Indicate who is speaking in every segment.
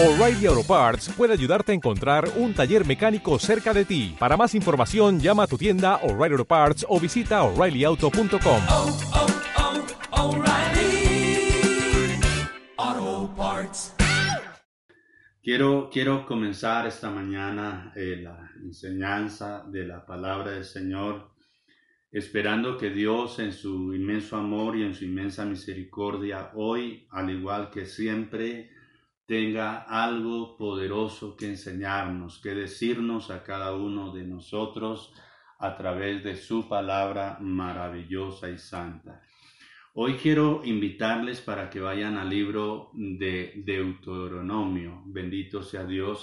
Speaker 1: O'Reilly Auto Parts puede ayudarte a encontrar un taller mecánico cerca de ti. Para más información, llama a tu tienda O'Reilly Auto Parts o visita oreillyauto.com.
Speaker 2: oh, oh, Parts.
Speaker 3: Quiero, quiero comenzar esta mañana eh, la enseñanza de la palabra del Señor, esperando que Dios en su inmenso amor y en su inmensa misericordia hoy, al igual que siempre, tenga algo poderoso que enseñarnos, que decirnos a cada uno de nosotros a través de su palabra maravillosa y santa. Hoy quiero invitarles para que vayan al libro de Deuteronomio. Bendito sea Dios.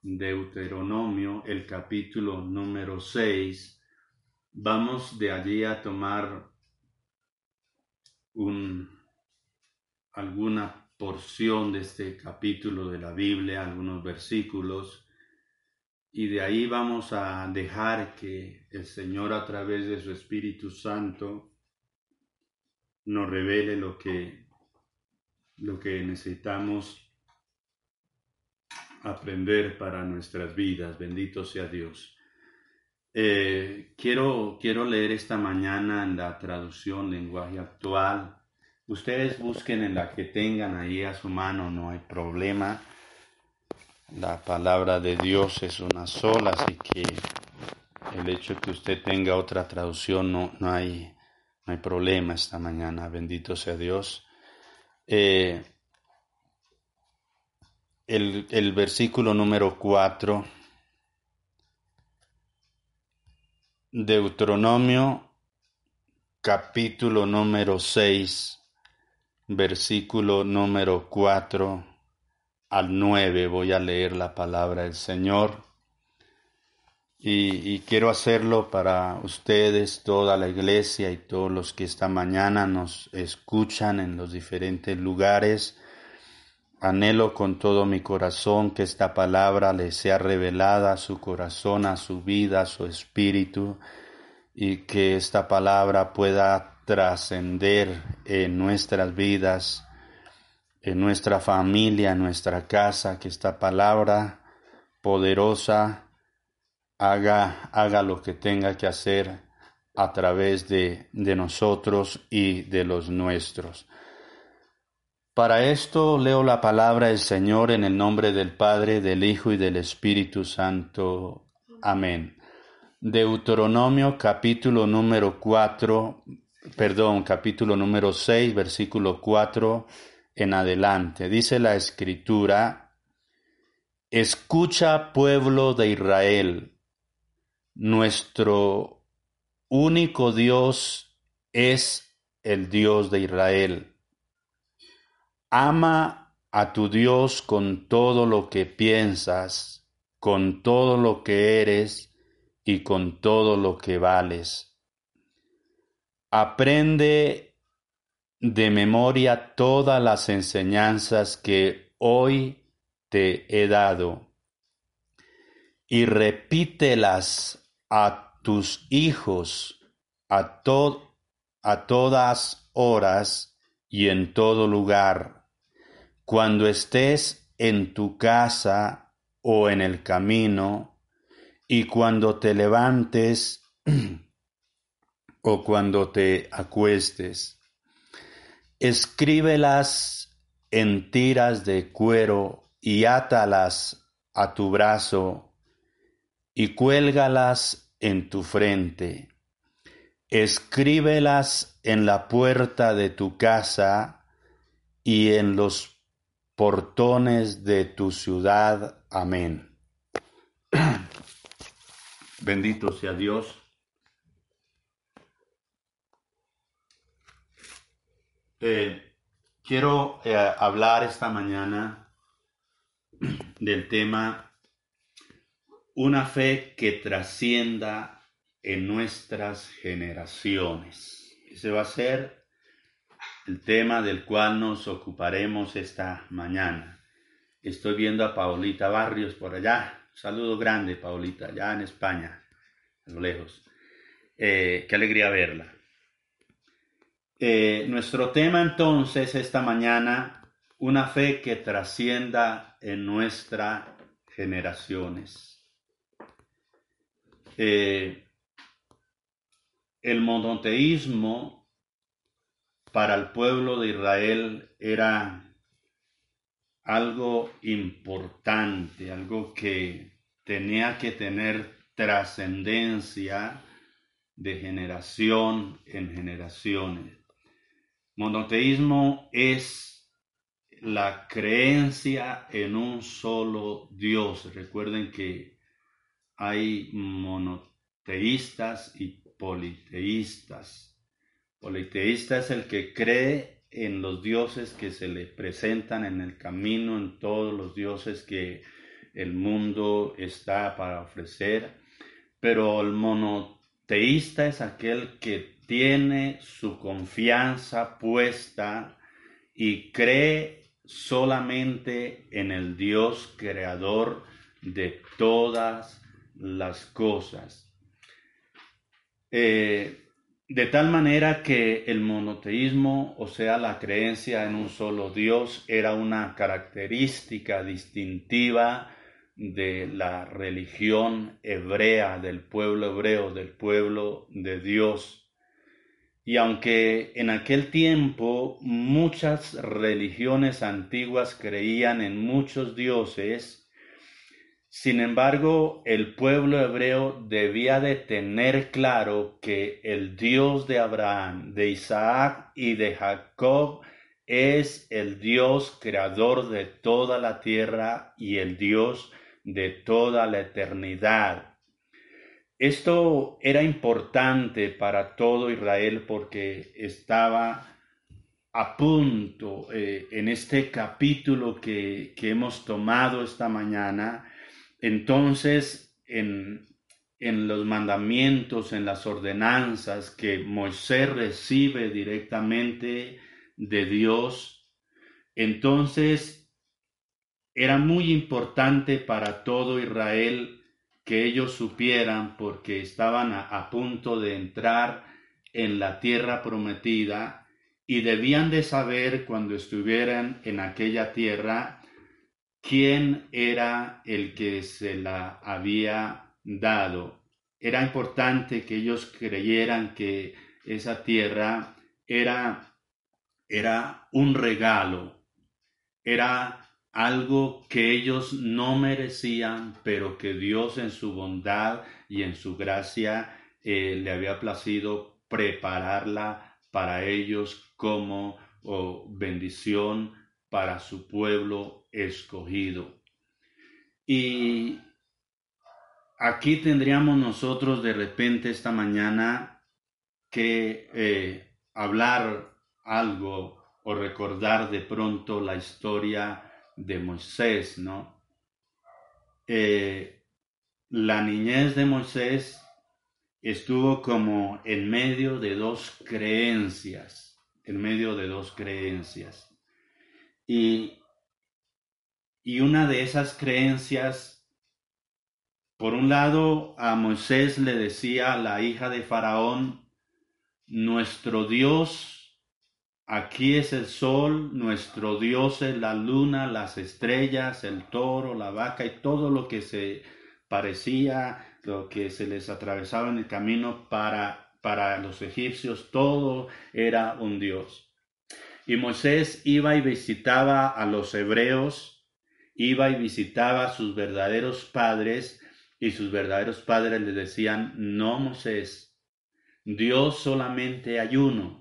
Speaker 3: Deuteronomio, el capítulo número 6. Vamos de allí a tomar un, alguna porción de este capítulo de la Biblia, algunos versículos, y de ahí vamos a dejar que el Señor a través de su Espíritu Santo nos revele lo que, lo que necesitamos aprender para nuestras vidas. Bendito sea Dios. Eh, quiero, quiero leer esta mañana en la traducción lenguaje actual Ustedes busquen en la que tengan ahí a su mano, no hay problema. La palabra de Dios es una sola, así que el hecho de que usted tenga otra traducción no, no, hay, no hay problema esta mañana. Bendito sea Dios. Eh, el, el versículo número 4. Deuteronomio capítulo número 6 versículo número 4 al 9 voy a leer la palabra del Señor y, y, quiero hacerlo para ustedes, toda la iglesia y todos los que esta mañana nos escuchan en los diferentes lugares. Anhelo con todo mi corazón que esta palabra les sea revelada a su corazón, a su vida, a su espíritu y que esta palabra pueda trascender en nuestras vidas, en nuestra familia, en nuestra casa, que esta palabra poderosa haga, haga lo que tenga que hacer a través de, de nosotros y de los nuestros. Para esto leo la palabra del Señor en el nombre del Padre, del Hijo y del Espíritu Santo. Amén. Deuteronomio capítulo número 4, perdón, capítulo número 6, versículo 4 en adelante. Dice la escritura, escucha pueblo de Israel, nuestro único Dios es el Dios de Israel. Ama a tu Dios con todo lo que piensas, con todo lo que eres y con todo lo que vales Aprende de memoria todas las enseñanzas que hoy te he dado y repítelas a tus hijos a, to a todas horas y en todo lugar, cuando estés en tu casa o en el camino, y cuando te levantes o cuando te acuestes. Escríbelas en tiras de cuero y átalas a tu brazo y cuélgalas en tu frente. Escríbelas en la puerta de tu casa y en los portones de tu ciudad. Amén. Bendito sea Dios Eh, quiero eh, hablar esta mañana del tema una fe que trascienda en nuestras generaciones. Ese va a ser el tema del cual nos ocuparemos esta mañana. Estoy viendo a Paulita Barrios por allá. Un saludo grande, Paulita, allá en España, a lo lejos. Eh, qué alegría verla. Eh, nuestro tema entonces esta mañana una fe que trascienda en nuestras generaciones. Eh, el monoteísmo para el pueblo de Israel era algo importante, algo que tenía que tener trascendencia de generación en generaciones. Monoteísmo es la creencia en un solo Dios. Recuerden que hay monoteístas y politeístas. Politeísta es el que cree en los dioses que se le presentan en el camino, en todos los dioses que el mundo está para ofrecer. Pero el monoteísta es aquel que tiene su confianza puesta y cree solamente en el Dios creador de todas las cosas. Eh, de tal manera que el monoteísmo, o sea, la creencia en un solo Dios, era una característica distintiva de la religión hebrea, del pueblo hebreo, del pueblo de Dios. Y aunque en aquel tiempo muchas religiones antiguas creían en muchos dioses, sin embargo, el pueblo hebreo debía de tener claro que el Dios de Abraham, de Isaac y de Jacob es el Dios creador de toda la tierra y el Dios de toda la eternidad. Esto era importante para todo Israel porque estaba a punto eh, en este capítulo que, que hemos tomado esta mañana entonces, en, los mandamientos, en las ordenanzas que Moisés recibe directamente de Dios, entonces era muy importante para todo Israel que ellos supieran porque estaban a, punto de entrar en la tierra prometida y debían de saber cuando estuvieran en aquella tierra quién era el que se la había dado. Era importante que ellos creyeran que esa tierra era, era un regalo, era algo que ellos no merecían, pero que Dios en su bondad y en su gracia eh, le había placido prepararla para ellos como oh, bendición para su pueblo escogido. Y aquí tendríamos nosotros de repente esta mañana que eh, hablar algo o recordar de pronto la historia de Moisés, ¿no? Eh, la niñez de Moisés estuvo como en medio de dos creencias, en medio de dos creencias. Y, una de esas creencias, por un lado, a Moisés le decía la hija de Faraón, nuestro Dios, aquí es el sol, nuestro Dios es la luna, las estrellas, el toro, la vaca y todo lo que se parecía, lo que se les atravesaba en el camino para, para los egipcios, todo era un Dios. Y Moisés iba y visitaba a los hebreos, iba y visitaba a sus verdaderos padres, y sus verdaderos padres le decían, no Moisés, Dios solamente hay uno.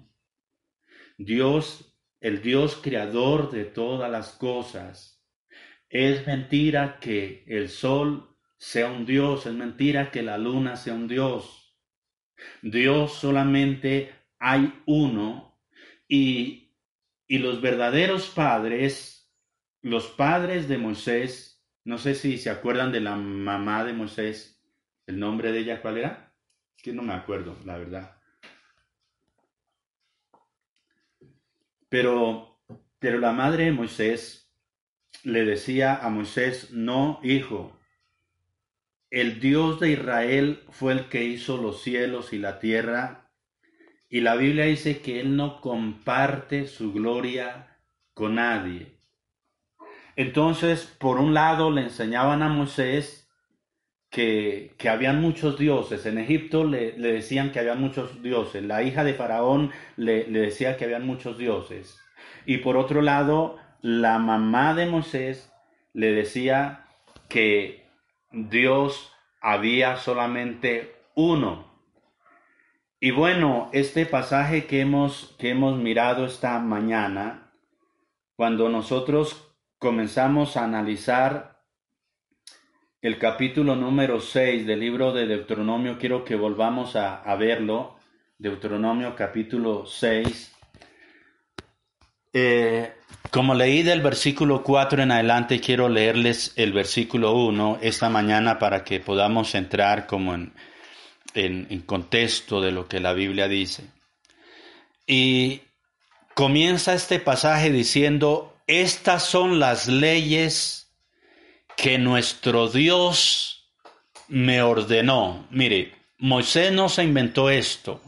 Speaker 3: Dios, el Dios creador de todas las cosas. Es mentira que el sol sea un Dios, es mentira que la luna sea un Dios. Dios solamente hay uno y y los verdaderos padres, los padres de Moisés, no sé si se acuerdan de la mamá de Moisés, el nombre de ella, ¿cuál era? Es que no me acuerdo, la verdad. Pero, pero la madre de Moisés le decía a Moisés, no, hijo, el Dios de Israel fue el que hizo los cielos y la tierra y la Biblia dice que Él no comparte su gloria con nadie. Entonces, por un lado, le enseñaban a Moisés que, que habían muchos dioses. En Egipto le, decían que habían muchos dioses. La hija de Faraón le, le decía que habían muchos dioses. Y por otro lado, la mamá de Moisés le decía que Dios había solamente uno. Y bueno, este pasaje que hemos, que hemos mirado esta mañana, cuando nosotros comenzamos a analizar el capítulo número 6 del libro de Deuteronomio, quiero que volvamos a, verlo, Deuteronomio capítulo 6. Eh, como leí del versículo 4 en adelante, quiero leerles el versículo 1 esta mañana para que podamos entrar como en, en contexto de lo que la Biblia dice. Y comienza este pasaje diciendo, estas son las leyes que nuestro Dios me ordenó. Mire, Moisés no se inventó esto.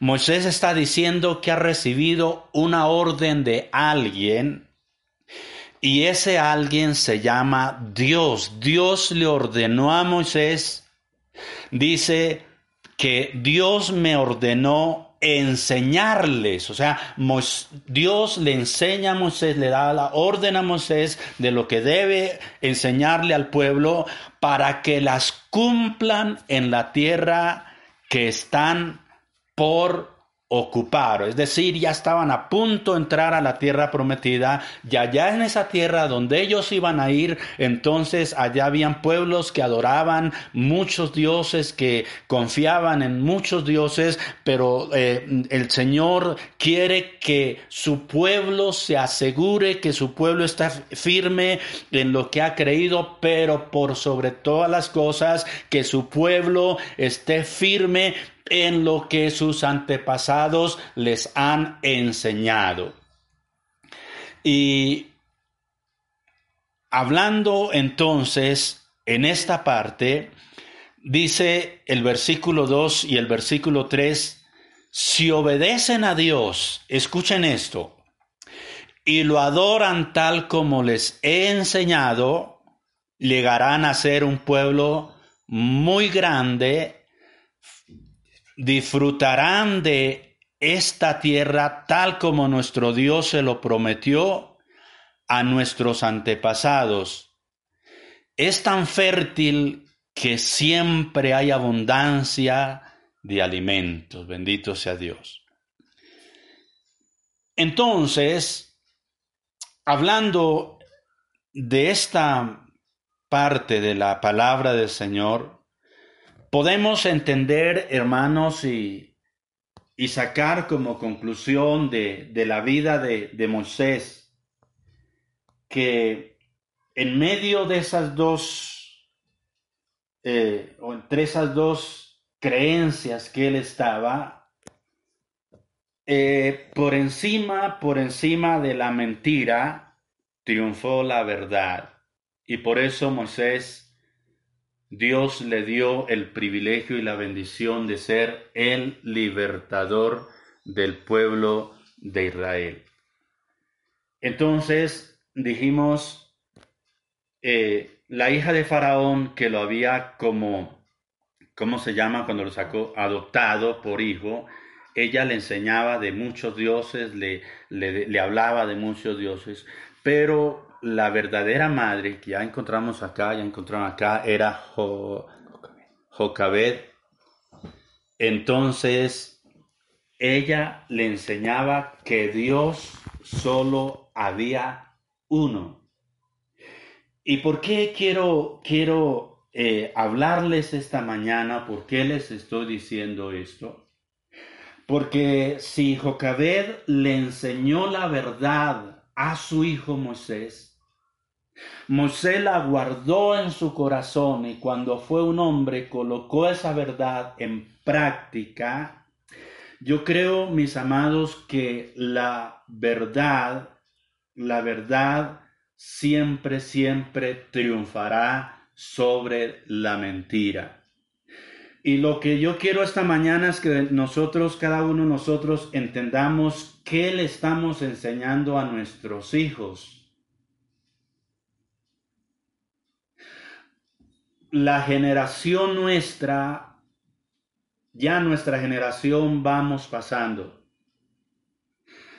Speaker 3: Moisés está diciendo que ha recibido una orden de alguien y ese alguien se llama Dios. Dios le ordenó a Moisés, dice que Dios me ordenó enseñarles, o sea, Dios le enseña a Moisés, le da la orden a Moisés de lo que debe enseñarle al pueblo para que las cumplan en la tierra que están por ocupar, es decir, ya estaban a punto de entrar a la tierra prometida, y allá en esa tierra donde ellos iban a ir, entonces allá habían pueblos que adoraban muchos dioses, que confiaban en muchos dioses, pero eh, el Señor quiere que su pueblo se asegure que su pueblo está firme en lo que ha creído, pero por sobre todas las cosas, que su pueblo esté firme en lo que sus antepasados les han enseñado. Y hablando entonces en esta parte, dice el versículo 2 y el versículo 3, si obedecen a Dios, escuchen esto, y lo adoran tal como les he enseñado, llegarán a ser un pueblo muy grande disfrutarán de esta tierra tal como nuestro Dios se lo prometió a nuestros antepasados. Es tan fértil que siempre hay abundancia de alimentos. Bendito sea Dios. Entonces, hablando de esta parte de la palabra del Señor, Podemos entender, hermanos, y, y sacar como conclusión de, de la vida de, de Moisés que en medio de esas dos, eh, o entre esas dos creencias que él estaba, eh, por encima, por encima de la mentira, triunfó la verdad. Y por eso Moisés Dios le dio el privilegio y la bendición de ser el libertador del pueblo de Israel. Entonces dijimos, eh, la hija de Faraón que lo había como, ¿cómo se llama cuando lo sacó? Adoptado por hijo, ella le enseñaba de muchos dioses, le, le, le hablaba de muchos dioses, pero la verdadera madre que ya encontramos acá, ya encontramos acá, era jo, Jocabed. Entonces, ella le enseñaba que Dios solo había uno. ¿Y por qué quiero, quiero eh, hablarles esta mañana? ¿Por qué les estoy diciendo esto? Porque si Jocabed le enseñó la verdad a su hijo Moisés, Moisés la guardó en su corazón y cuando fue un hombre colocó esa verdad en práctica. Yo creo, mis amados, que la verdad, la verdad siempre, siempre triunfará sobre la mentira. Y lo que yo quiero esta mañana es que nosotros, cada uno de nosotros, entendamos qué le estamos enseñando a nuestros hijos la generación nuestra, ya nuestra generación vamos pasando.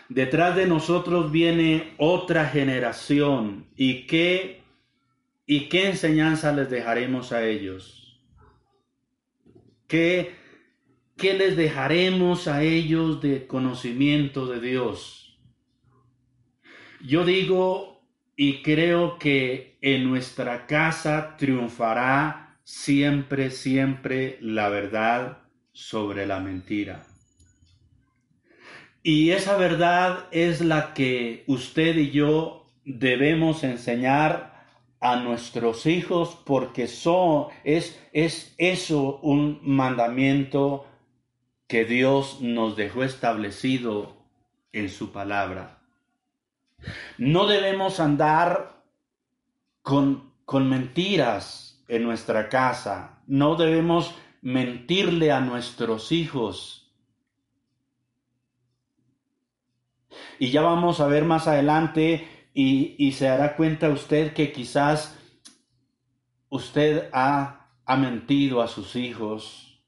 Speaker 3: Detrás de nosotros viene otra generación y qué y qué enseñanza les dejaremos a ellos. ¿Qué, qué les dejaremos a ellos de conocimiento de Dios? Yo digo y creo que en nuestra casa triunfará siempre, siempre la verdad sobre la mentira. Y esa verdad es la que usted y yo debemos enseñar a nuestros hijos porque son, es, es eso un mandamiento que Dios nos dejó establecido en su palabra. No debemos andar con, con mentiras en nuestra casa, no debemos mentirle a nuestros hijos. Y ya vamos a ver más adelante y, se dará cuenta usted que quizás usted ha, ha mentido a sus hijos,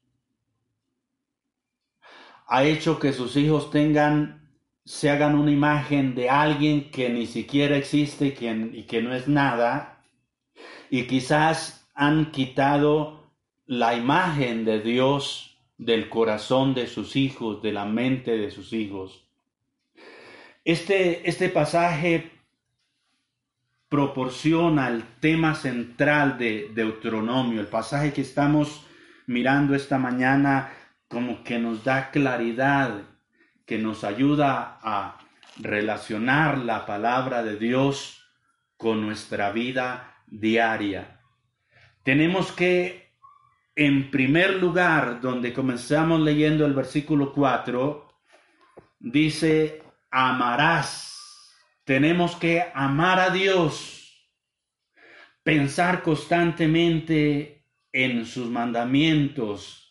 Speaker 3: ha hecho que sus hijos tengan, se hagan una imagen de alguien que ni siquiera existe y que no es nada, y quizás han quitado la imagen de Dios del corazón de sus hijos, de la mente de sus hijos. Este, este pasaje proporciona el tema central de Deuteronomio, el pasaje que estamos mirando esta mañana como que nos da claridad, que nos ayuda a relacionar la palabra de Dios con nuestra vida diaria. Tenemos que, en primer lugar, donde comenzamos leyendo el versículo 4, dice, amarás. Tenemos que amar a Dios, pensar constantemente en sus mandamientos,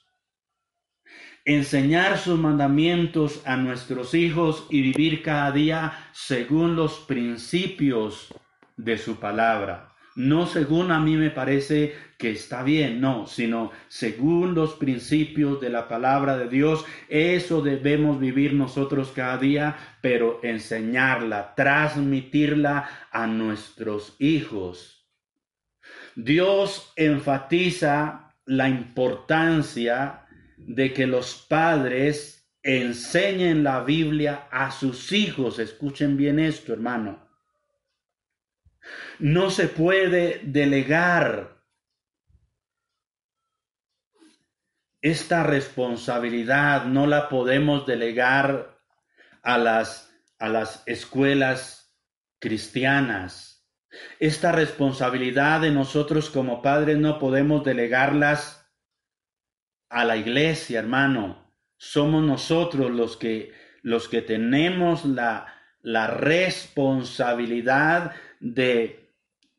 Speaker 3: enseñar sus mandamientos a nuestros hijos y vivir cada día según los principios de su palabra no según a mí me parece que está bien, no, sino según los principios de la palabra de Dios. Eso debemos vivir nosotros cada día, pero enseñarla, transmitirla a nuestros hijos. Dios enfatiza la importancia de que los padres enseñen la Biblia a sus hijos. Escuchen bien esto, hermano. No se puede delegar esta responsabilidad, no la podemos delegar a las, a las escuelas cristianas. Esta responsabilidad de nosotros como padres no podemos delegarlas a la iglesia, hermano. Somos nosotros los que, los que tenemos la, la responsabilidad de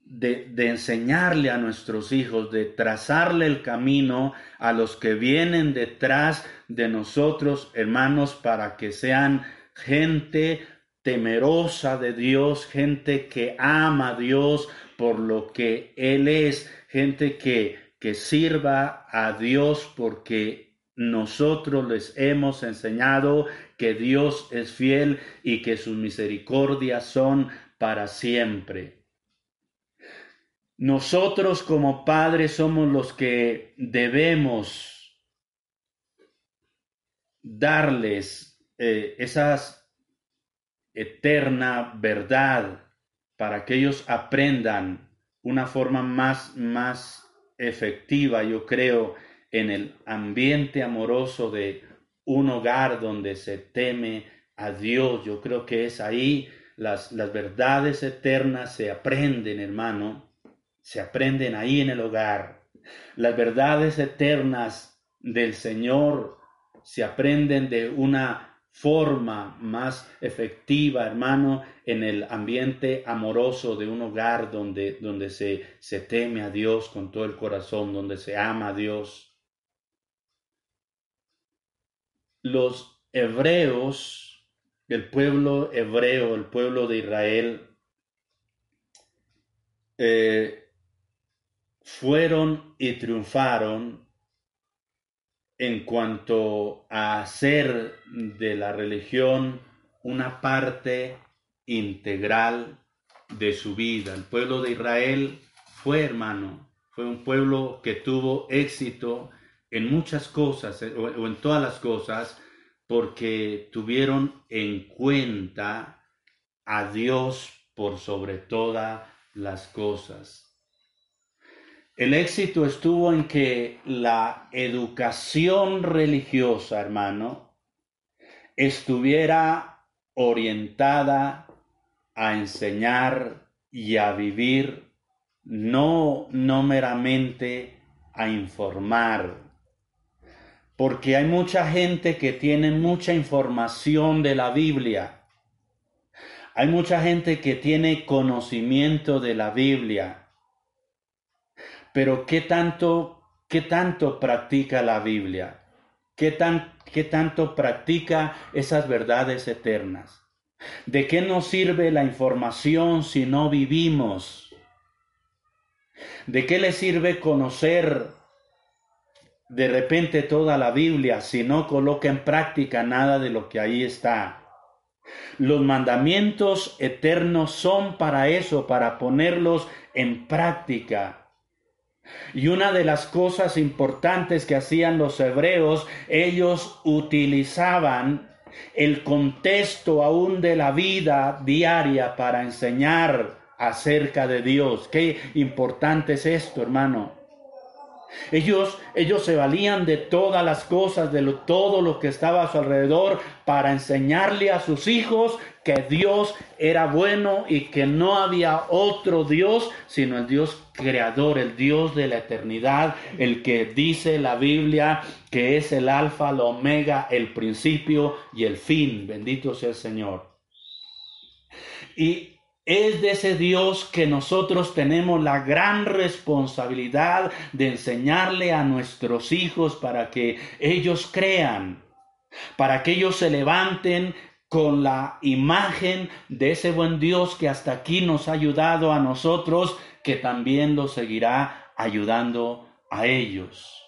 Speaker 3: de, enseñarle a nuestros hijos, de trazarle el camino a los que vienen detrás de nosotros, hermanos, para que sean gente temerosa de Dios, gente que ama a Dios por lo que Él es, gente que, que sirva a Dios porque nosotros les hemos enseñado que Dios es fiel y que sus misericordias son para siempre. Nosotros como padres somos los que debemos darles eh, esa eterna verdad para que ellos aprendan una forma más, más efectiva, yo creo, en el ambiente amoroso de un hogar donde se teme a Dios. Yo creo que es ahí las, las verdades eternas se aprenden, hermano se aprenden ahí en el hogar. Las verdades eternas del Señor se aprenden de una forma más efectiva, hermano, en el ambiente amoroso de un hogar donde, donde se, se teme a Dios con todo el corazón, donde se ama a Dios. Los hebreos, el pueblo hebreo, el pueblo de Israel, eh, fueron y triunfaron en cuanto a hacer de la religión una parte integral de su vida. El pueblo de Israel fue, hermano, fue un pueblo que tuvo éxito en muchas cosas, eh, o en todas las cosas, porque tuvieron en cuenta a Dios por sobre todas las cosas. El éxito estuvo en que la educación religiosa, hermano, estuviera orientada a enseñar y a vivir, no, no meramente a informar. Porque hay mucha gente que tiene mucha información de la Biblia. Hay mucha gente que tiene conocimiento de la Biblia. Pero ¿qué tanto, qué tanto practica la Biblia? ¿Qué, tan, ¿Qué tanto practica esas verdades eternas? ¿De qué nos sirve la información si no vivimos? ¿De qué le sirve conocer de repente toda la Biblia si no coloca en práctica nada de lo que ahí está? Los mandamientos eternos son para eso, para ponerlos en práctica. Y una de las cosas importantes que hacían los hebreos, ellos utilizaban el contexto aún de la vida diaria para enseñar acerca de Dios. Qué importante es esto, hermano. Ellos, ellos se valían de todas las cosas, de todo lo que estaba a su alrededor, para enseñarle a sus hijos que Dios era bueno y que no había otro Dios, sino el Dios creador, el Dios de la eternidad, el que dice la Biblia que es el alfa, el omega, el principio y el fin. Bendito sea el Señor. Y es de ese Dios que nosotros tenemos la gran responsabilidad de enseñarle a nuestros hijos para que ellos crean, para que ellos se levanten con la imagen de ese buen Dios que hasta aquí nos ha ayudado a nosotros, que también lo seguirá ayudando a ellos.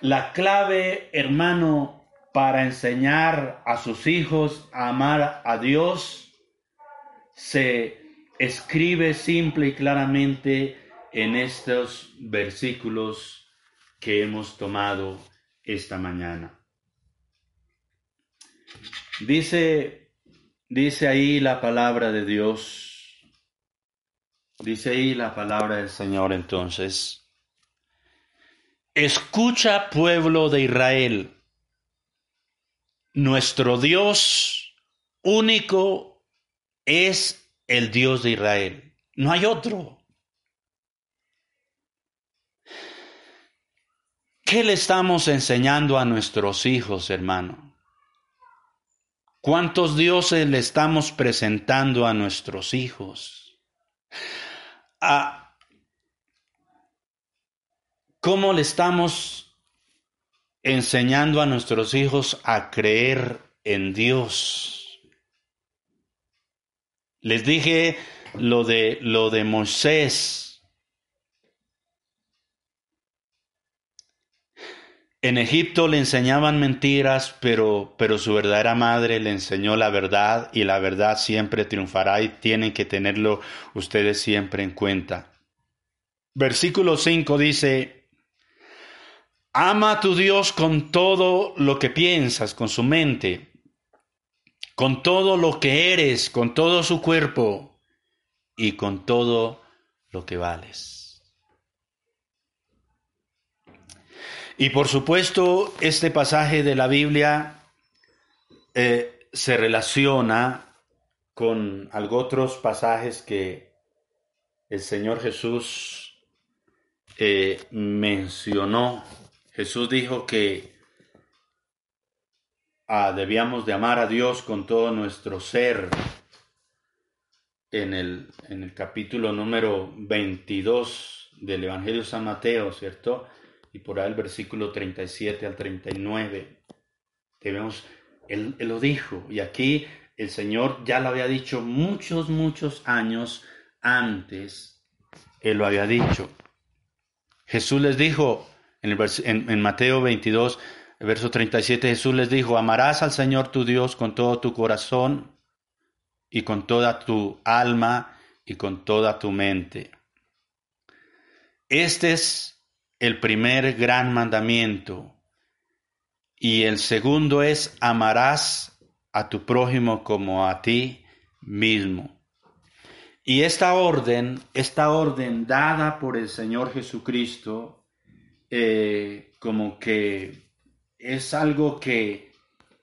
Speaker 3: La clave, hermano, para enseñar a sus hijos a amar a Dios se escribe simple y claramente en estos versículos que hemos tomado esta mañana. Dice, dice ahí la palabra de Dios, dice ahí la palabra del Señor entonces, escucha pueblo de Israel, nuestro Dios único es el Dios de Israel. No hay otro. ¿Qué le estamos enseñando a nuestros hijos, hermano? ¿Cuántos dioses le estamos presentando a nuestros hijos? ¿Cómo le estamos enseñando a nuestros hijos a creer en Dios? Les dije lo de, lo de Moisés. En Egipto le enseñaban mentiras, pero, pero su verdadera madre le enseñó la verdad y la verdad siempre triunfará y tienen que tenerlo ustedes siempre en cuenta. Versículo 5 dice, ama a tu Dios con todo lo que piensas, con su mente con todo lo que eres, con todo su cuerpo y con todo lo que vales. Y por supuesto, este pasaje de la Biblia eh, se relaciona con otros pasajes que el Señor Jesús eh, mencionó. Jesús dijo que debíamos de amar a Dios con todo nuestro ser. En el, en el capítulo número 22 del Evangelio de San Mateo, ¿cierto? Y por ahí el versículo 37 al 39. Debemos, él, él lo dijo, y aquí el Señor ya lo había dicho muchos, muchos años antes, Él lo había dicho. Jesús les dijo en, el vers- en- en Mateo 22, verso 37, Jesús les dijo, amarás al Señor tu Dios con todo tu corazón y con toda tu alma y con toda tu mente. Este es el primer gran mandamiento. Y el segundo es amarás a tu prójimo como a ti mismo. Y esta orden, esta orden dada por el Señor Jesucristo, eh, como que es algo que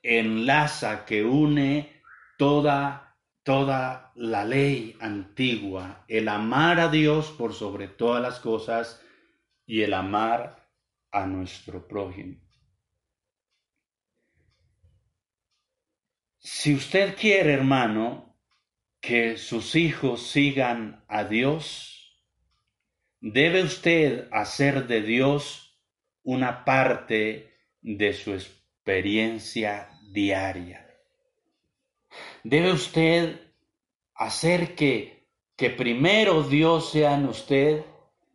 Speaker 3: enlaza, que une toda, toda la ley antigua, el amar a Dios por sobre todas las cosas y el amar a nuestro prójimo. Si usted quiere, hermano, que sus hijos sigan a Dios, debe usted hacer de Dios una parte de su experiencia diaria. Debe usted hacer que, que primero Dios sea en usted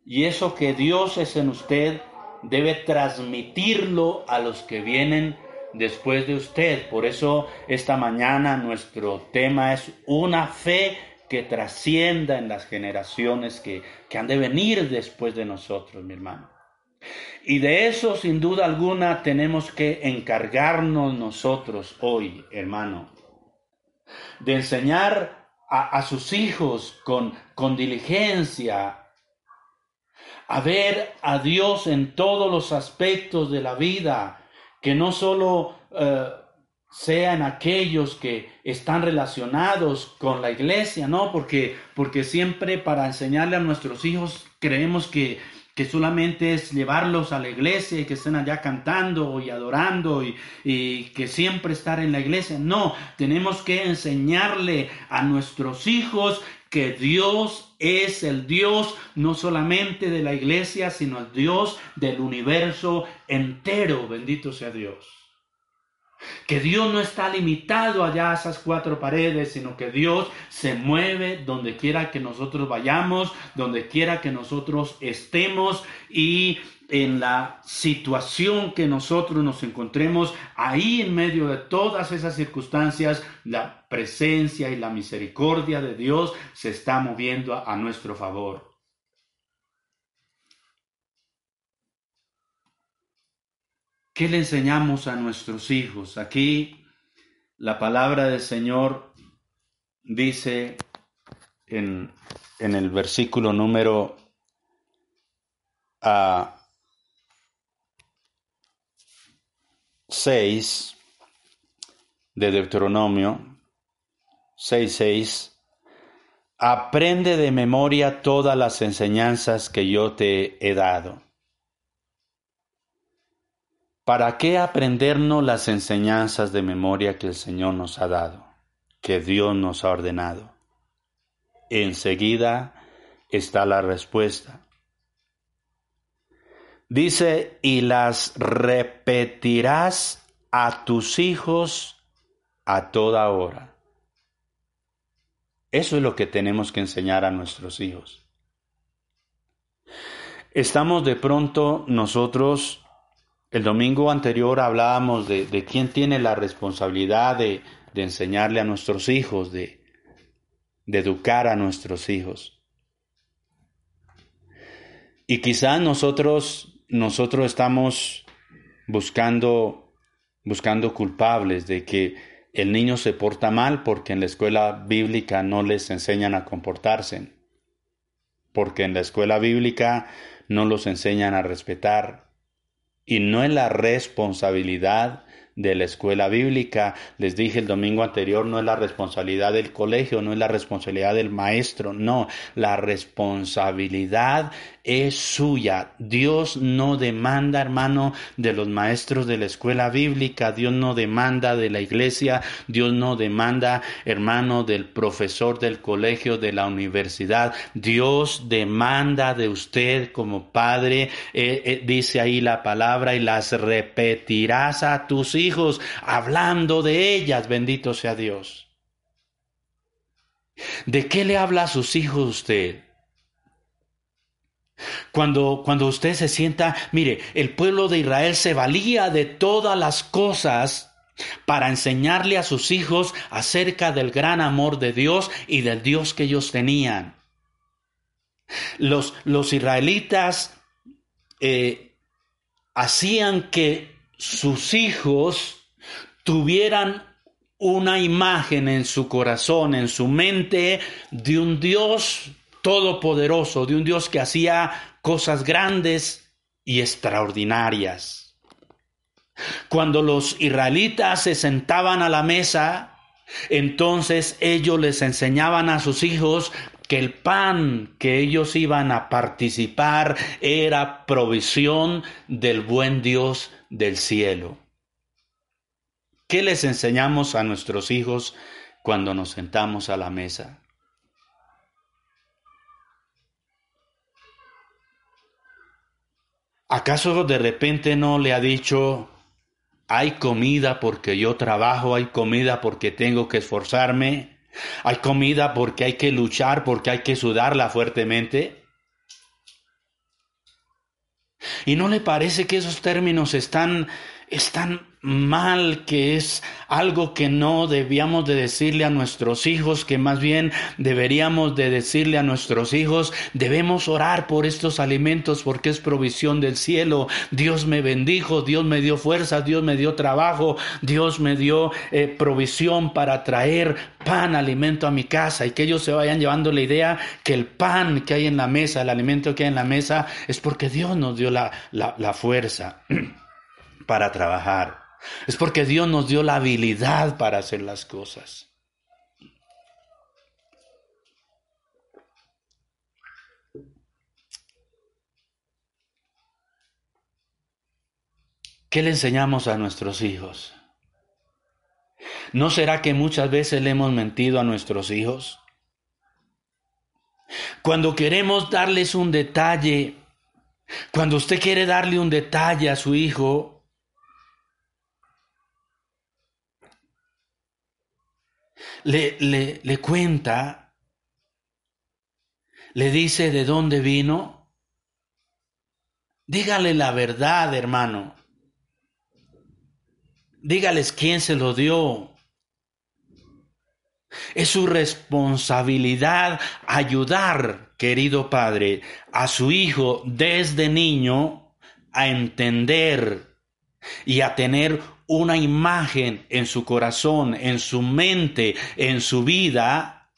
Speaker 3: y eso que Dios es en usted debe transmitirlo a los que vienen después de usted. Por eso esta mañana nuestro tema es una fe que trascienda en las generaciones que, que han de venir después de nosotros, mi hermano. Y de eso, sin duda alguna, tenemos que encargarnos nosotros hoy, hermano, de enseñar a, a sus hijos con, con diligencia a ver a Dios en todos los aspectos de la vida, que no solo eh, sean aquellos que están relacionados con la iglesia, ¿no? Porque, porque siempre para enseñarle a nuestros hijos creemos que, que solamente es llevarlos a la iglesia y que estén allá cantando y adorando y, y que siempre estar en la iglesia. No, tenemos que enseñarle a nuestros hijos que Dios es el Dios no solamente de la iglesia, sino el Dios del universo entero. Bendito sea Dios. Que Dios no está limitado allá a esas cuatro paredes, sino que Dios se mueve donde quiera que nosotros vayamos, donde quiera que nosotros estemos y en la situación que nosotros nos encontremos, ahí en medio de todas esas circunstancias, la presencia y la misericordia de Dios se está moviendo a, nuestro favor. ¿Qué le enseñamos a nuestros hijos? Aquí la palabra del Señor dice en, en el versículo número uh, 6 de Deuteronomio 6:6 Aprende de memoria todas las enseñanzas que yo te he dado. ¿Para qué aprendernos las enseñanzas de memoria que el Señor nos ha dado, que Dios nos ha ordenado? Enseguida está la respuesta. Dice, y las repetirás a tus hijos a toda hora. Eso es lo que tenemos que enseñar a nuestros hijos. Estamos de pronto nosotros, el domingo anterior hablábamos de, de quién tiene la responsabilidad de, de, enseñarle a nuestros hijos, de, de educar a nuestros hijos. Y quizás nosotros, nosotros estamos buscando, buscando culpables de que el niño se porta mal porque en la escuela bíblica no les enseñan a comportarse, porque en la escuela bíblica no los enseñan a respetar. Y no es la responsabilidad de la escuela bíblica, les dije el domingo anterior, no es la responsabilidad del colegio, no es la responsabilidad del maestro, no, la responsabilidad es suya. Dios no demanda, hermano, de los maestros de la escuela bíblica, Dios no demanda de la iglesia, Dios no demanda, hermano, del profesor del colegio, de la universidad, Dios demanda de usted como padre, eh, eh, dice ahí la palabra, y las repetirás a tus hijos hijos, hablando de ellas, bendito sea Dios. ¿De qué le habla a sus hijos usted? Cuando, cuando usted se sienta, mire, el pueblo de Israel se valía de todas las cosas para enseñarle a sus hijos acerca del gran amor de Dios y del Dios que ellos tenían. Los, los israelitas eh, hacían que sus hijos tuvieran una imagen en su corazón, en su mente, de un Dios todopoderoso, de un Dios que hacía cosas grandes y extraordinarias. Cuando los israelitas se sentaban a la mesa, entonces ellos les enseñaban a sus hijos que el pan que ellos iban a participar era provisión del buen Dios del cielo. ¿Qué les enseñamos a nuestros hijos cuando nos sentamos a la mesa? ¿Acaso de repente no le ha dicho, hay comida porque yo trabajo, hay comida porque tengo que esforzarme, hay comida porque hay que luchar, porque hay que sudarla fuertemente? ¿Y no le parece que esos términos están, están mal, que es algo que no debíamos de decirle a nuestros hijos, que más bien deberíamos de decirle a nuestros hijos, debemos orar por estos alimentos porque es provisión del cielo. Dios me bendijo, Dios me dio fuerza, Dios me dio trabajo, Dios me dio eh, provisión para traer pan, alimento a mi casa y que ellos se vayan llevando la idea que el pan que hay en la mesa, el alimento que hay en la mesa, es porque Dios nos dio la, la fuerza para trabajar. Es porque Dios nos dio la habilidad para hacer las cosas. ¿Qué le enseñamos a nuestros hijos? ¿No será que muchas veces le hemos mentido a nuestros hijos? Cuando queremos darles un detalle, cuando usted quiere darle un detalle a su hijo, le, le, le cuenta, le dice de dónde vino, dígale la verdad, hermano. Dígales quién se lo dio. Es su responsabilidad ayudar, querido padre, a su hijo desde niño a entender y a tener una imagen en su corazón, en su mente, en su vida,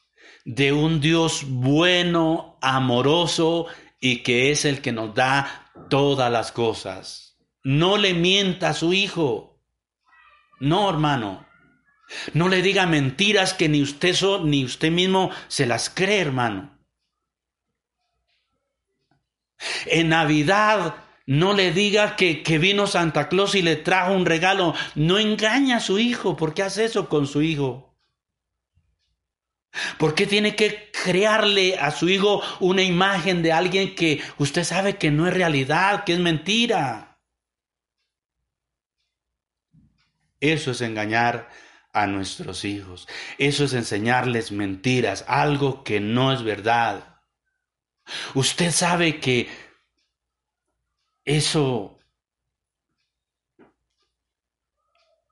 Speaker 3: de un Dios bueno, amoroso y que es el que nos da todas las cosas. No le mienta a su hijo. No, hermano. No le diga mentiras que ni usted ni usted mismo se las cree, hermano. En Navidad no le diga que, que, vino Santa Claus y le trajo un regalo. No engaña a su hijo. ¿Por qué hace eso con su hijo? ¿Por qué tiene que crearle a su hijo una imagen de alguien que usted sabe que no es realidad, que es mentira? Eso es engañar a nuestros hijos. Eso es enseñarles mentiras, algo que no es verdad. Usted sabe que eso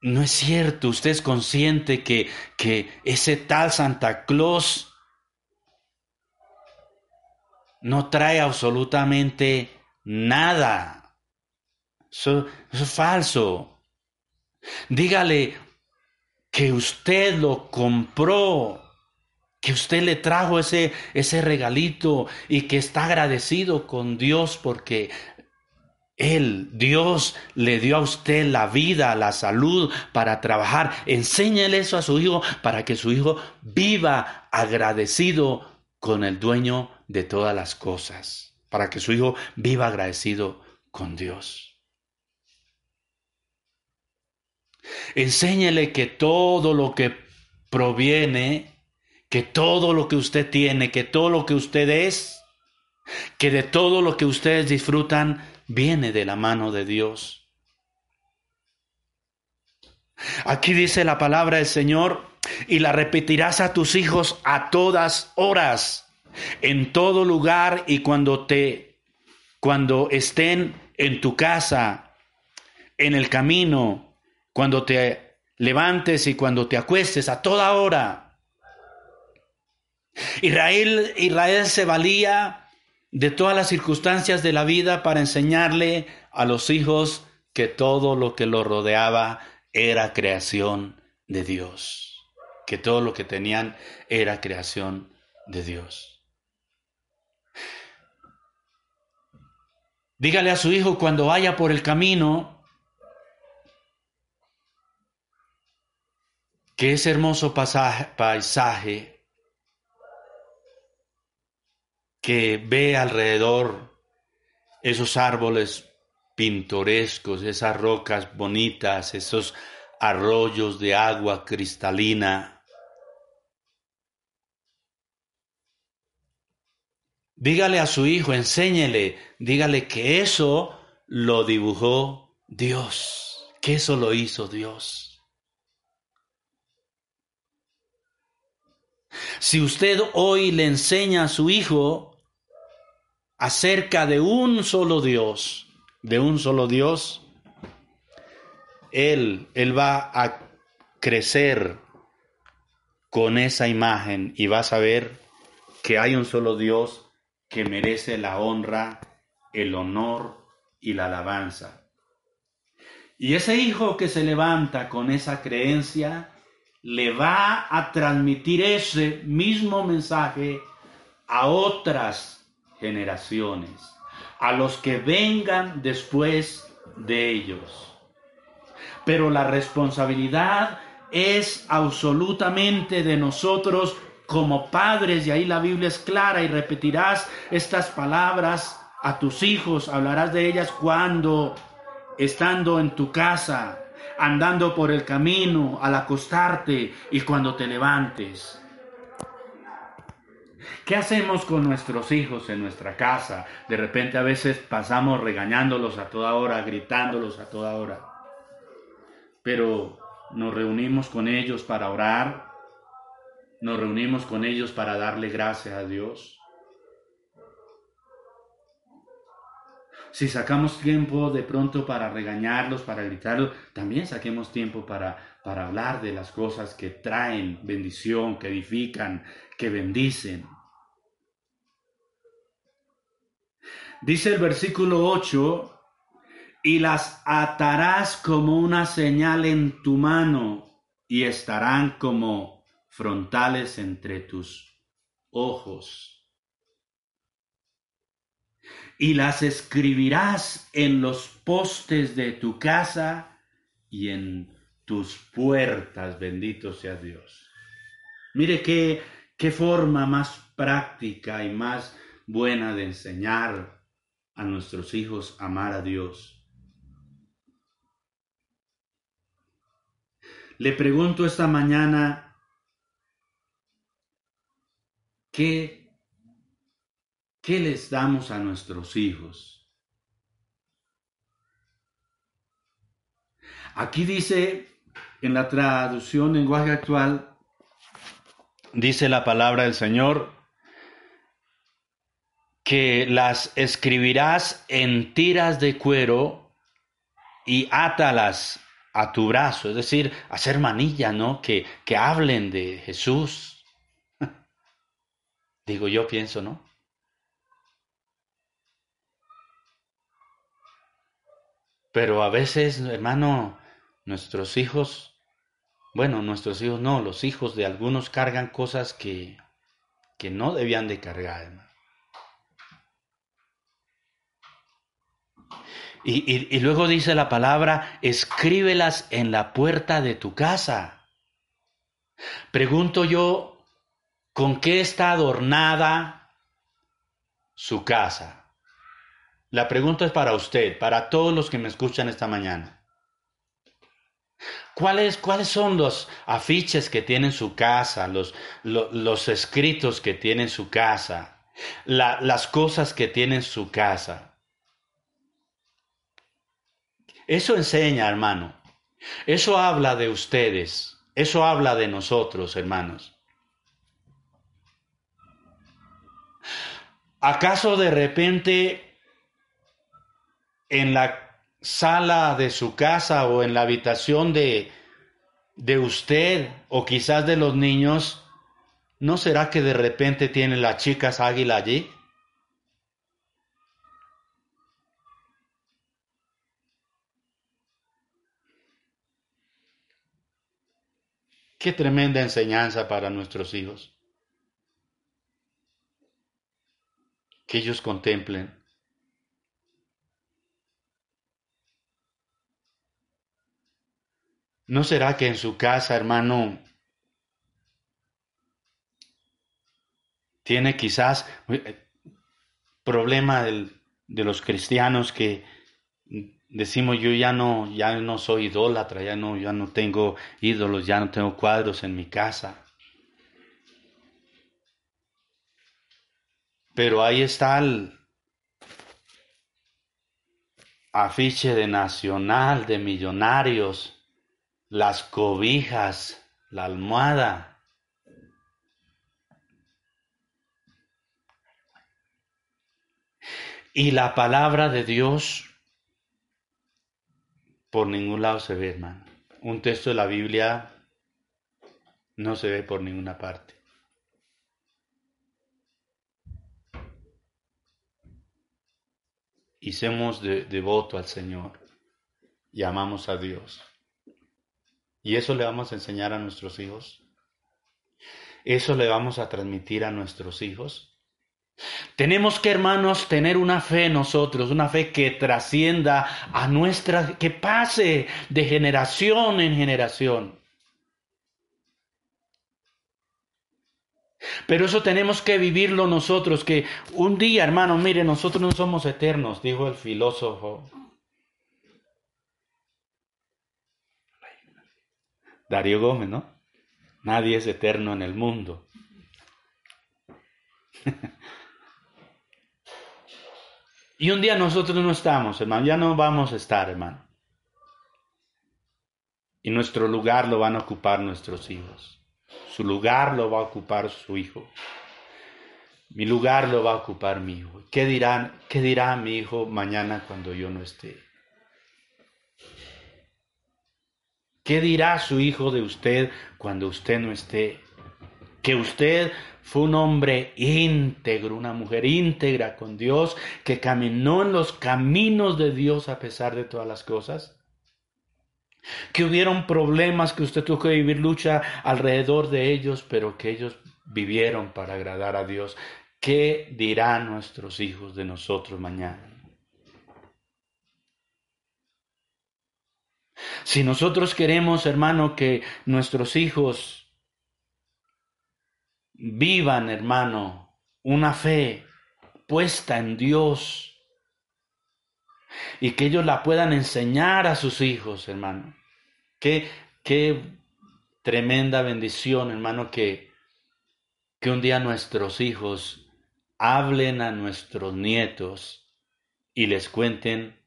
Speaker 3: no es cierto. Usted es consciente que, que ese tal Santa Claus no trae absolutamente nada. Eso, es falso. Dígale que usted lo compró, que usted le trajo ese, ese regalito y que está agradecido con Dios porque él, Dios, le dio a usted la vida, la salud para trabajar. Enséñele eso a su hijo para que su hijo viva agradecido con el dueño de todas las cosas. Para que su hijo viva agradecido con Dios. Enséñele que todo lo que proviene, que todo lo que usted tiene, que todo lo que usted es, que de todo lo que ustedes disfrutan, viene de la mano de Dios. Aquí dice la palabra del Señor, y la repetirás a tus hijos a todas horas, en todo lugar y cuando te cuando estén en tu casa, en el camino, cuando te levantes y cuando te acuestes, a toda hora. Israel, Israel se valía de todas las circunstancias de la vida para enseñarle a los hijos que todo lo que lo rodeaba era creación de Dios, que todo lo que tenían era creación de Dios. Dígale a su hijo cuando vaya por el camino que ese hermoso paisaje que ve alrededor esos árboles pintorescos, esas rocas bonitas, esos arroyos de agua cristalina. Dígale a su hijo, enséñele, dígale que eso lo dibujó Dios, que eso lo hizo Dios. Si usted hoy le enseña a su hijo acerca de un solo Dios, de un solo Dios, él, él va a crecer con esa imagen y va a saber que hay un solo Dios que merece la honra, el honor y la alabanza. Y ese hijo que se levanta con esa creencia le va a transmitir ese mismo mensaje a otras generaciones, a los que vengan después de ellos pero la responsabilidad es absolutamente de nosotros como padres, y ahí la Biblia es clara y repetirás estas palabras a tus hijos, hablarás de ellas cuando, estando en tu casa, andando por el camino, al acostarte y cuando te levantes. ¿Qué hacemos con nuestros hijos en nuestra casa? De repente a veces pasamos regañándolos a toda hora, gritándolos a toda hora pero nos reunimos con ellos para orar, nos reunimos con ellos para darle gracias a Dios. Si sacamos tiempo de pronto para regañarlos, para gritarlos, también saquemos tiempo para, para hablar de las cosas que traen bendición, que edifican, que bendicen. Dice el versículo 8, y las atarás como una señal en tu mano y estarán como frontales entre tus ojos. Y las escribirás en los postes de tu casa y en tus puertas, bendito sea Dios. Mire qué, qué forma más práctica y más buena de enseñar a nuestros hijos amar a Dios Le pregunto esta mañana, ¿qué, qué les damos a nuestros hijos? Aquí dice, en la traducción lenguaje actual, dice la palabra del Señor, que las escribirás en tiras de cuero y átalas a tu brazo, es decir, hacer manilla, ¿no? Que, que hablen de Jesús. Digo, yo pienso, ¿no? Pero a veces, hermano, nuestros hijos, bueno, nuestros hijos no, los hijos de algunos cargan cosas que, que no debían de cargar, hermano. Y, luego dice la palabra, escríbelas en la puerta de tu casa. Pregunto yo, ¿con qué está adornada su casa? La pregunta es para usted, para todos los que me escuchan esta mañana. ¿Cuáles, ¿Cuáles, son los afiches que tiene su casa, los, los, escritos que tiene su casa, las cosas que tiene su casa? Eso enseña, hermano. Eso habla de ustedes. Eso habla de nosotros, hermanos. ¿Acaso de repente en la sala de su casa o en la habitación de, de usted o quizás de los niños, ¿no será que de repente tienen las chicas águila allí? Qué tremenda enseñanza para nuestros hijos. Que ellos contemplen. ¿No será que en su casa, hermano, tiene quizás eh, problema de los cristianos que decimos yo ya no, ya no soy idólatra, ya no, ya no tengo ídolos, ya no tengo cuadros en mi casa. Pero ahí está el afiche de nacional, de millonarios, las cobijas, la almohada. Y la palabra de Dios por ningún lado se ve, hermano. Un texto de la Biblia no se ve por ninguna parte. Y seamos de, devoto al Señor y amamos a Dios. Y eso le vamos a enseñar a nuestros hijos. Eso le vamos a transmitir a nuestros hijos. Tenemos que, hermanos, tener una fe nosotros, una fe que trascienda a nuestra, que pase de generación en generación. Pero eso tenemos que vivirlo nosotros, que un día, hermano, mire, nosotros no somos eternos, dijo el filósofo Darío Gómez, ¿no? Nadie es eterno en el mundo. Y un día nosotros no estamos, hermano, ya no vamos a estar, hermano. Y nuestro lugar lo van a ocupar nuestros hijos. Su lugar lo va a ocupar su hijo. Mi lugar lo va a ocupar mi hijo. ¿Qué dirán, qué dirá mi hijo mañana cuando yo no esté? ¿Qué dirá su hijo de usted cuando usted no esté? Que usted fue un hombre íntegro, una mujer íntegra con Dios, que caminó en los caminos de Dios a pesar de todas las cosas. Que hubieron problemas, que usted tuvo que vivir lucha alrededor de ellos, pero que ellos vivieron para agradar a Dios. ¿Qué dirán nuestros hijos de nosotros mañana? Si nosotros queremos, hermano, que nuestros hijos vivan, hermano, una fe puesta en Dios y que ellos la puedan enseñar a sus hijos, hermano. Qué, qué tremenda bendición, hermano, que, que un día nuestros hijos hablen a nuestros nietos y les cuenten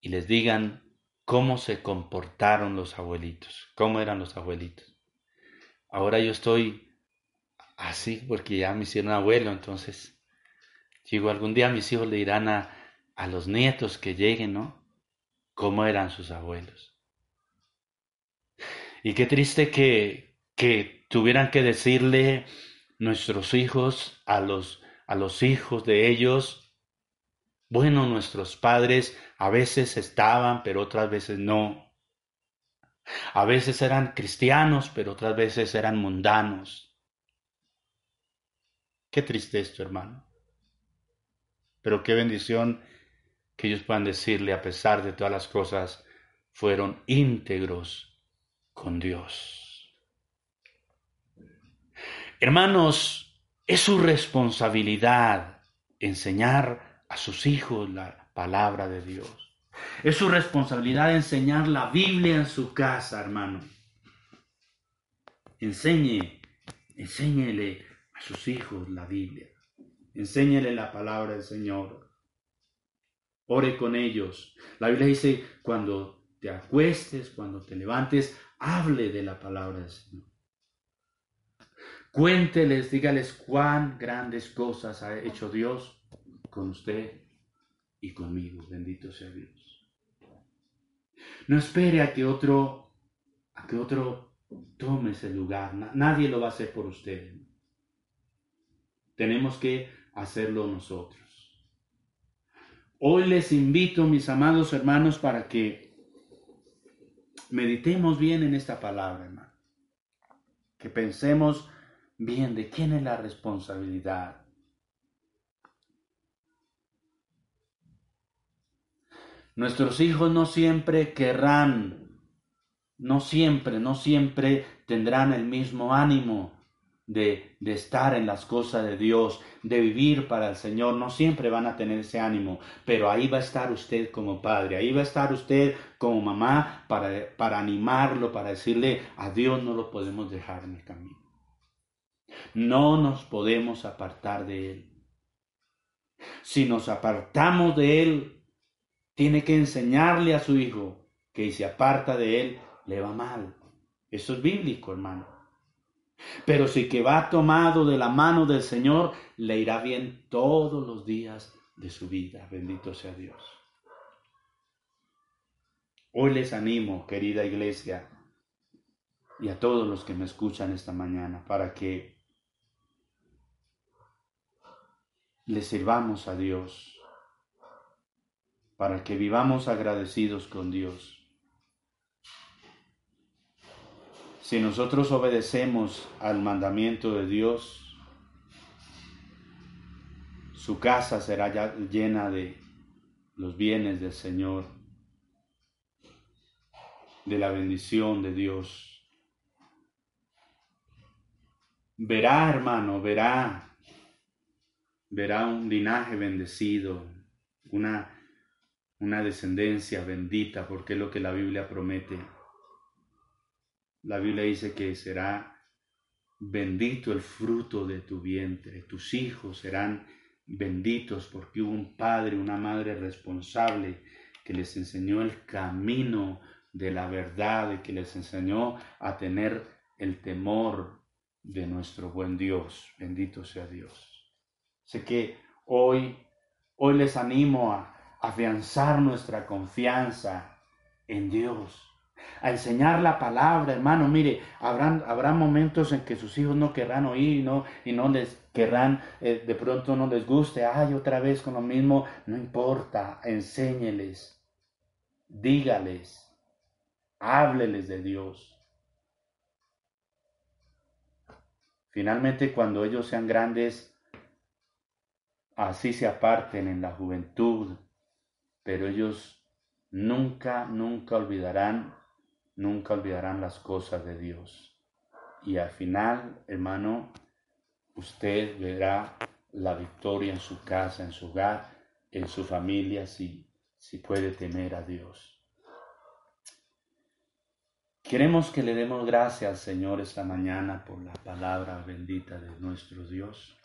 Speaker 3: y les digan cómo se comportaron los abuelitos, cómo eran los abuelitos. Ahora yo estoy así porque ya me hicieron abuelo, entonces digo, algún día mis hijos le dirán a, a los nietos que lleguen, ¿no? ¿Cómo eran sus abuelos? Y qué triste que, que tuvieran que decirle nuestros hijos a los, a los hijos de ellos, bueno, nuestros padres a veces estaban, pero otras veces no. A veces eran cristianos, pero otras veces eran mundanos. Qué triste esto, hermano. Pero qué bendición que ellos puedan decirle, a pesar de todas las cosas, fueron íntegros con Dios. Hermanos, es su responsabilidad enseñar a sus hijos la palabra de Dios. Es su responsabilidad enseñar la Biblia en su casa, hermano. Enseñe, enséñele sus hijos la Biblia. Enséñele la palabra del Señor. Ore con ellos. La Biblia dice, cuando te acuestes, cuando te levantes, hable de la palabra del Señor. Cuénteles, dígales cuán grandes cosas ha hecho Dios con usted. y conmigo, bendito sea Dios. No espere a que otro, a que otro tome ese lugar. Nadie lo va a hacer por usted. Tenemos que hacerlo nosotros. Hoy les invito, mis amados hermanos, para que meditemos bien en esta palabra, hermano. Que pensemos bien de quién es la responsabilidad. Nuestros hijos no siempre querrán, no siempre, no siempre tendrán el mismo ánimo de, de, estar en las cosas de Dios, de vivir para el Señor. No siempre van a tener ese ánimo, pero ahí va a estar usted como padre, ahí va a estar usted como mamá para, para animarlo, para decirle a Dios no lo podemos dejar en el camino. No nos podemos apartar de Él. Si nos apartamos de Él, tiene que enseñarle a su hijo que si se aparta de Él, le va mal. Eso es bíblico, hermano. Pero si que va tomado de la mano del Señor, le irá bien todos los días de su vida. Bendito sea Dios. Hoy les animo, querida iglesia, y a todos los que me escuchan esta mañana, para que le sirvamos a Dios, para que vivamos agradecidos con Dios Si nosotros obedecemos al mandamiento de Dios, su casa será llena de los bienes del Señor, de la bendición de Dios. Verá, hermano, verá, verá un linaje bendecido, una, una descendencia bendita, porque es lo que la Biblia promete. La Biblia dice que será bendito el fruto de tu vientre, tus hijos serán benditos porque hubo un padre, una madre responsable que les enseñó el camino de la verdad y que les enseñó a tener el temor de nuestro buen Dios. Bendito sea Dios. Sé que hoy, hoy les animo a afianzar nuestra confianza en Dios a enseñar la palabra, hermano. Mire, habrán, habrá momentos en que sus hijos no querrán oír ¿no? y no les querrán, eh, de pronto no les guste, ay, otra vez con lo mismo. No importa, enséñeles, dígales, hábleles de Dios. Finalmente, cuando ellos sean grandes, así se aparten en la juventud, pero ellos nunca, nunca olvidarán nunca olvidarán las cosas de Dios. Y al final, hermano, usted verá la victoria en su casa, en su hogar, en su familia, si, si puede temer a Dios. Queremos que le demos gracias Señor esta mañana por la palabra bendita de nuestro Dios.